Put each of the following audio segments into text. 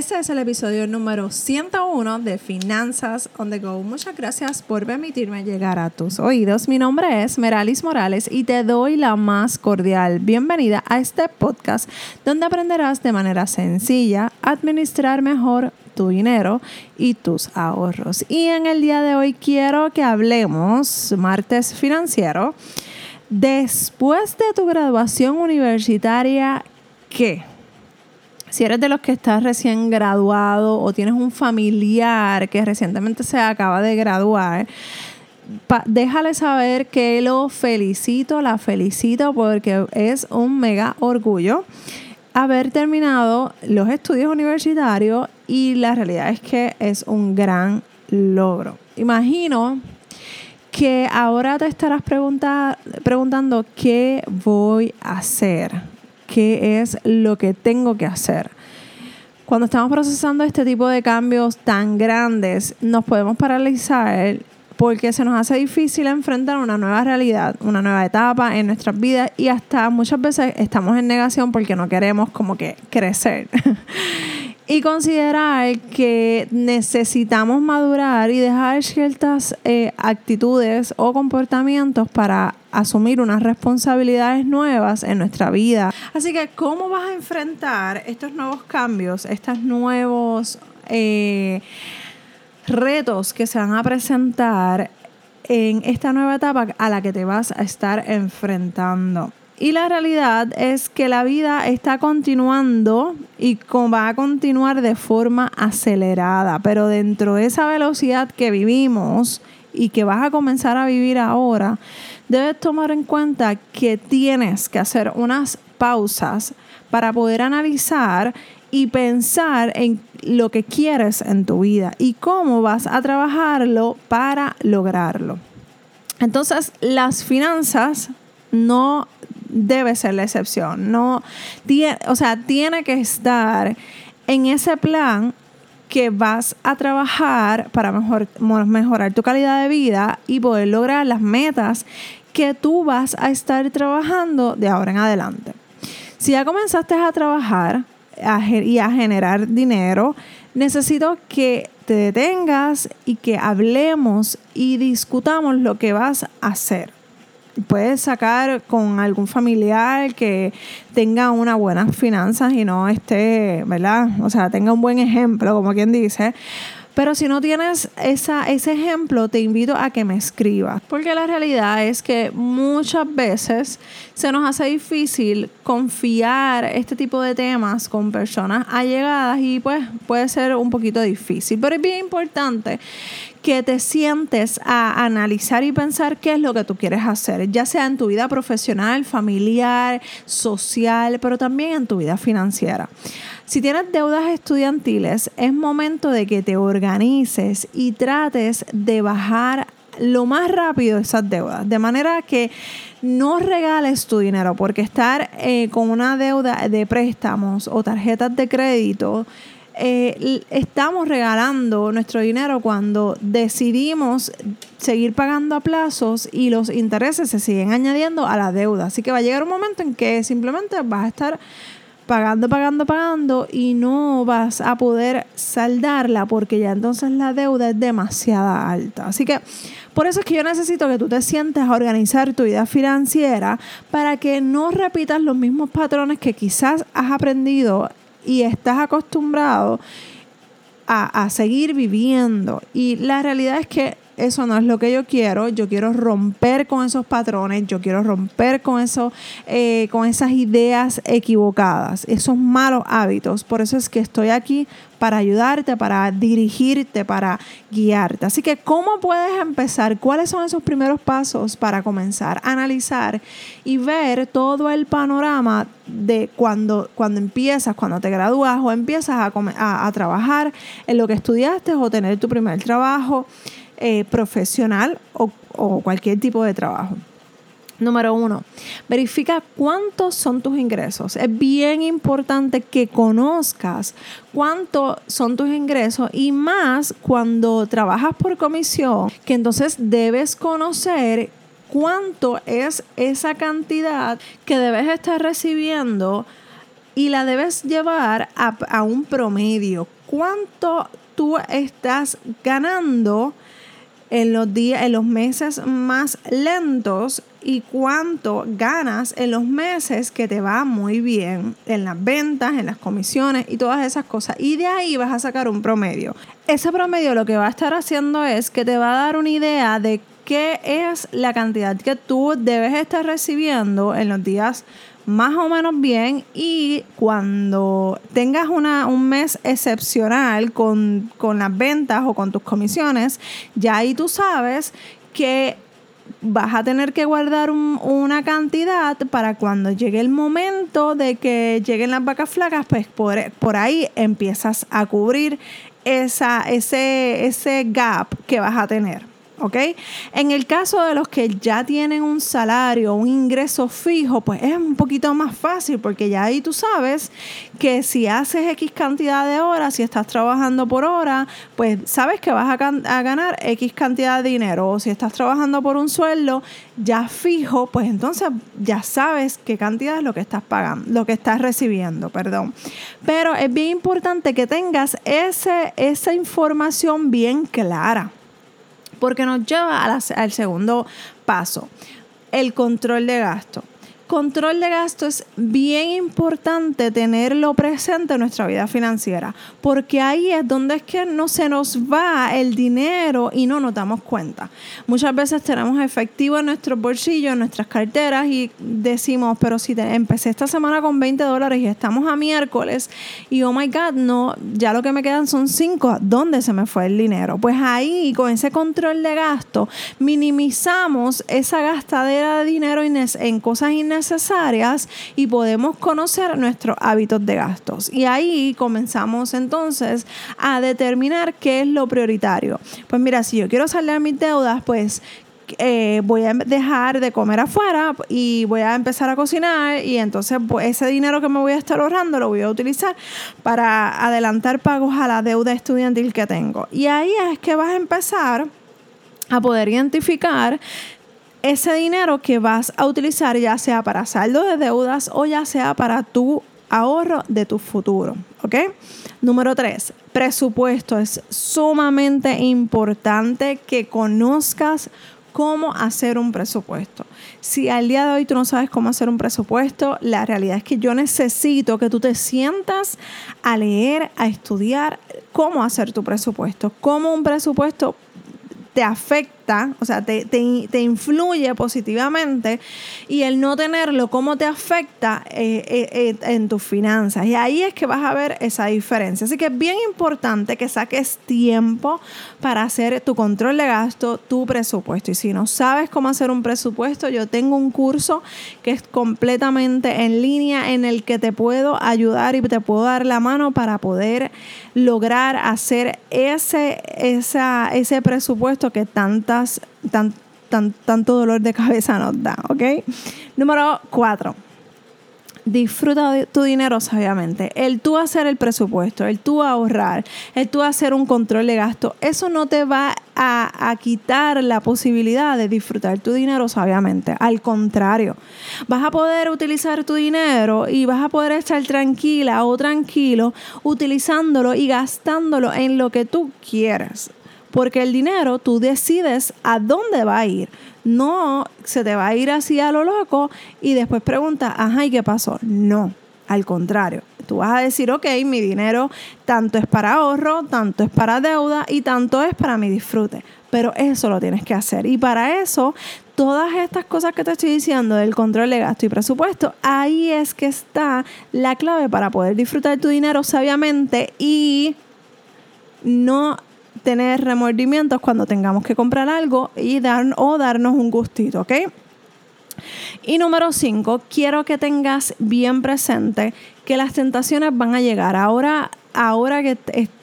Este es el episodio número 101 de Finanzas on the Go. Muchas gracias por permitirme llegar a tus oídos. Mi nombre es Meralis Morales y te doy la más cordial bienvenida a este podcast donde aprenderás de manera sencilla administrar mejor tu dinero y tus ahorros. Y en el día de hoy quiero que hablemos, martes financiero, después de tu graduación universitaria, ¿qué? Si eres de los que estás recién graduado o tienes un familiar que recientemente se acaba de graduar, déjale saber que lo felicito, la felicito porque es un mega orgullo haber terminado los estudios universitarios y la realidad es que es un gran logro. Imagino que ahora te estarás preguntando qué voy a hacer qué es lo que tengo que hacer. Cuando estamos procesando este tipo de cambios tan grandes, nos podemos paralizar porque se nos hace difícil enfrentar una nueva realidad, una nueva etapa en nuestras vidas y hasta muchas veces estamos en negación porque no queremos como que crecer. y considerar que necesitamos madurar y dejar ciertas eh, actitudes o comportamientos para asumir unas responsabilidades nuevas en nuestra vida. Así que, ¿cómo vas a enfrentar estos nuevos cambios, estos nuevos eh, retos que se van a presentar en esta nueva etapa a la que te vas a estar enfrentando? Y la realidad es que la vida está continuando y va a continuar de forma acelerada, pero dentro de esa velocidad que vivimos y que vas a comenzar a vivir ahora, debes tomar en cuenta que tienes que hacer unas pausas para poder analizar y pensar en lo que quieres en tu vida y cómo vas a trabajarlo para lograrlo. Entonces, las finanzas no debe ser la excepción. No, o sea, tiene que estar en ese plan que vas a trabajar para mejor, mejorar tu calidad de vida y poder lograr las metas que tú vas a estar trabajando de ahora en adelante. Si ya comenzaste a trabajar y a generar dinero, necesito que te detengas y que hablemos y discutamos lo que vas a hacer puedes sacar con algún familiar que tenga una buenas finanzas y no esté, ¿verdad? O sea, tenga un buen ejemplo, como quien dice. Pero si no tienes esa, ese ejemplo, te invito a que me escribas, porque la realidad es que muchas veces se nos hace difícil confiar este tipo de temas con personas allegadas y pues puede ser un poquito difícil, pero es bien importante que te sientes a analizar y pensar qué es lo que tú quieres hacer, ya sea en tu vida profesional, familiar, social, pero también en tu vida financiera. Si tienes deudas estudiantiles, es momento de que te organices y trates de bajar lo más rápido esas deudas, de manera que no regales tu dinero, porque estar eh, con una deuda de préstamos o tarjetas de crédito eh, estamos regalando nuestro dinero cuando decidimos seguir pagando a plazos y los intereses se siguen añadiendo a la deuda. Así que va a llegar un momento en que simplemente vas a estar pagando, pagando, pagando y no vas a poder saldarla porque ya entonces la deuda es demasiado alta. Así que por eso es que yo necesito que tú te sientes a organizar tu vida financiera para que no repitas los mismos patrones que quizás has aprendido y estás acostumbrado a, a seguir viviendo. Y la realidad es que eso no es lo que yo quiero, yo quiero romper con esos patrones, yo quiero romper con, eso, eh, con esas ideas equivocadas, esos malos hábitos. Por eso es que estoy aquí para ayudarte, para dirigirte, para guiarte. Así que, ¿cómo puedes empezar? ¿Cuáles son esos primeros pasos para comenzar a analizar y ver todo el panorama de cuando, cuando empiezas, cuando te gradúas o empiezas a, a trabajar en lo que estudiaste o tener tu primer trabajo? Eh, profesional o, cualquier tipo de trabajo. Número uno, verifica cuántos son tus ingresos. Es bien importante que conozcas cuántos son tus ingresos y más cuando trabajas por comisión, que entonces debes conocer cuánto es esa cantidad que debes estar recibiendo y la debes llevar a un promedio. ¿Cuánto tú estás ganando? En los días, en los meses más lentos y cuánto ganas en los meses que te va muy bien en las ventas, en las comisiones y todas esas cosas. Y de ahí vas a sacar un promedio. Ese promedio lo que va a estar haciendo es que te va a dar una idea de qué es la cantidad que tú debes estar recibiendo en los días más o menos bien y cuando tengas una, un mes excepcional con, con las ventas o con tus comisiones, ya ahí tú sabes que vas a tener que guardar una cantidad para cuando llegue el momento de que lleguen las vacas flacas, pues por, por ahí empiezas a cubrir esa, ese, ese gap que vas a tener. ¿Ok? En el caso de los que ya tienen un salario, un ingreso fijo, pues es un poquito más fácil porque ya ahí tú sabes que si haces X cantidad de horas, si estás trabajando por hora, pues sabes que vas a, a ganar X cantidad de dinero. O si estás trabajando por un sueldo ya fijo, pues entonces ya sabes qué cantidad es lo que estás pagando, lo que estás recibiendo, perdón. Pero es bien importante que tengas ese, esa información bien clara porque nos lleva al segundo paso, el control de gasto control de gasto es bien importante tenerlo presente en nuestra vida financiera, porque ahí es donde es que no se nos va el dinero y no nos damos cuenta. Muchas veces tenemos efectivo en nuestros bolsillos, en nuestras carteras y decimos, pero si empecé esta semana con 20 dólares y estamos a miércoles y oh my God, no, ya lo que me quedan son 5, ¿dónde se me fue el dinero? Pues ahí con ese control de gasto minimizamos esa gastadera de dinero en cosas innecesarias necesarias y podemos conocer nuestros hábitos de gastos. Y ahí comenzamos entonces a determinar qué es lo prioritario. Pues mira, si yo quiero salir mis deudas, pues eh, voy a dejar de comer afuera y voy a empezar a cocinar y entonces pues, ese dinero que me voy a estar ahorrando lo voy a utilizar para adelantar pagos a la deuda estudiantil que tengo. Y ahí es que vas a empezar a poder identificar ese dinero que vas a utilizar ya sea para saldo de deudas o ya sea para tu ahorro de tu futuro. ¿Ok? Número tres, presupuesto. Es sumamente importante que conozcas cómo hacer un presupuesto. Si al día de hoy tú no sabes cómo hacer un presupuesto, la realidad es que yo necesito que tú te sientas a leer, a estudiar cómo hacer tu presupuesto, cómo un presupuesto te afecta, o sea, te, influye positivamente y el no tenerlo, cómo te afecta eh, eh, eh, en tus finanzas. Y ahí es que vas a ver esa diferencia. Así que es bien importante que saques tiempo para hacer tu control de gasto, tu presupuesto. Y si no sabes cómo hacer un presupuesto, yo tengo un curso que es completamente en línea en el que te puedo ayudar y te puedo dar la mano para poder lograr hacer ese, ese presupuesto que tanto dolor de cabeza nos da, ¿ok? Número cuatro disfruta de tu dinero sabiamente. El tú hacer el presupuesto, el tú ahorrar, el tú hacer un control de gasto, eso no te va a, a, quitar la posibilidad de disfrutar tu dinero sabiamente. Al contrario, vas a poder utilizar tu dinero y vas a poder estar tranquila o tranquilo utilizándolo y gastándolo en lo que tú quieras. Porque el dinero tú decides a dónde va a ir. No se te va a ir así a lo loco y después pregunta, ajá, ¿y qué pasó? No, al contrario. Tú vas a decir, ok, mi dinero tanto es para ahorro, tanto es para deuda y tanto es para mi disfrute. Pero eso lo tienes que hacer. Y para eso, todas estas cosas que te estoy diciendo del control de gasto y presupuesto, ahí es que está la clave para poder disfrutar tu dinero sabiamente y no tener remordimientos cuando tengamos que comprar algo y dar, o darnos un gustito, ¿ok? Y número cinco, quiero que tengas bien presente que las tentaciones van a llegar. Ahora ahora que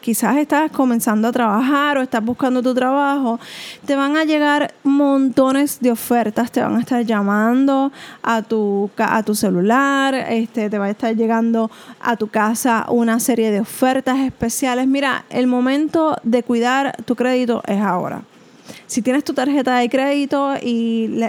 quizás estás comenzando a trabajar o estás buscando tu trabajo, te van a llegar montones de ofertas, te van a estar llamando a tu, a tu celular, este, te va a estar llegando a tu casa una serie de ofertas especiales. Mira, el momento de cuidar tu crédito es ahora. Si tienes tu tarjeta de crédito y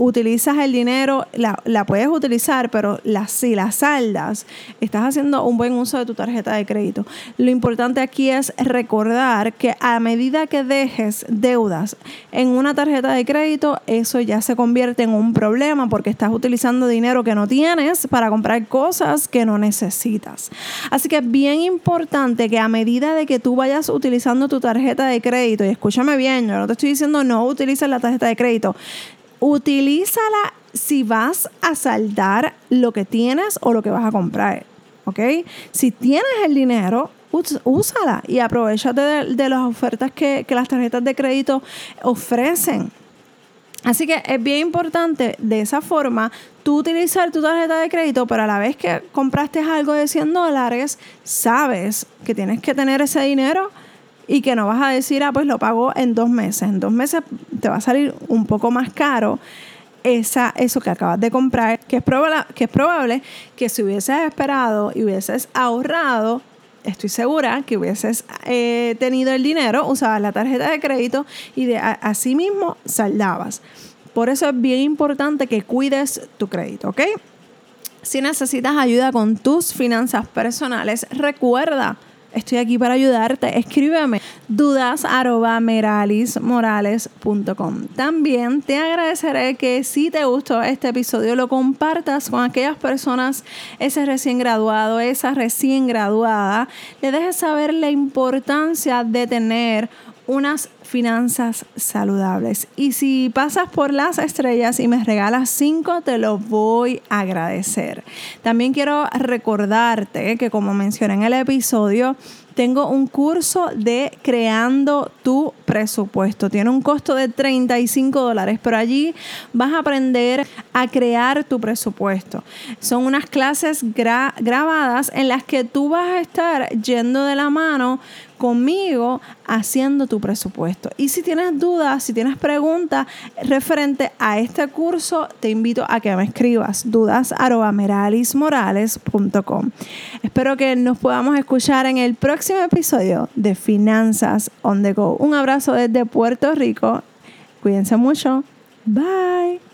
utilizas el dinero, la, la puedes utilizar, pero la, si la saldas, estás haciendo un buen uso de tu tarjeta de crédito. Lo importante aquí es recordar que a medida que dejes deudas en una tarjeta de crédito, eso ya se convierte en un problema porque estás utilizando dinero que no tienes para comprar cosas que no necesitas. Así que es bien importante que a medida de que tú vayas utilizando tu tarjeta de crédito, y escúchame bien, yo no te estoy diciendo no utilices la tarjeta de crédito, utilízala si vas a saldar lo que tienes o lo que vas a comprar. ¿Ok? Si tienes el dinero, úsala y aprovechate de, las ofertas que, que las tarjetas de crédito ofrecen. Así que es bien importante de esa forma tú utilizar tu tarjeta de crédito, pero a la vez que compraste algo de 100 dólares, sabes que tienes que tener ese dinero y que no vas a decir, ah, pues lo pago en dos meses. En dos meses te va a salir un poco más caro esa, eso que acabas de comprar, que es, probable, que es probable que si hubieses esperado y hubieses ahorrado, estoy segura que hubieses eh, tenido el dinero, usabas la tarjeta de crédito y de así mismo saldabas. Por eso es bien importante que cuides tu crédito, ¿ok? Si necesitas ayuda con tus finanzas personales, recuerda Estoy aquí para ayudarte. Escríbeme dudas También te agradeceré que si te gustó este episodio lo compartas con aquellas personas, ese recién graduado, esa recién graduada, le dejes saber la importancia de tener unas finanzas saludables. Y si pasas por las estrellas y me regalas cinco, te lo voy a agradecer. También quiero recordarte que como mencioné en el episodio, tengo un curso de creando tu presupuesto. Tiene un costo de 35 dólares, pero allí vas a aprender a crear tu presupuesto. Son unas clases grabadas en las que tú vas a estar yendo de la mano conmigo haciendo tu presupuesto. Y si tienes dudas, si tienes preguntas referente a este curso, te invito a que me escribas dudas Espero que nos podamos escuchar en el próximo episodio de Finanzas on the Go. Un abrazo desde Puerto Rico. Cuídense mucho. Bye.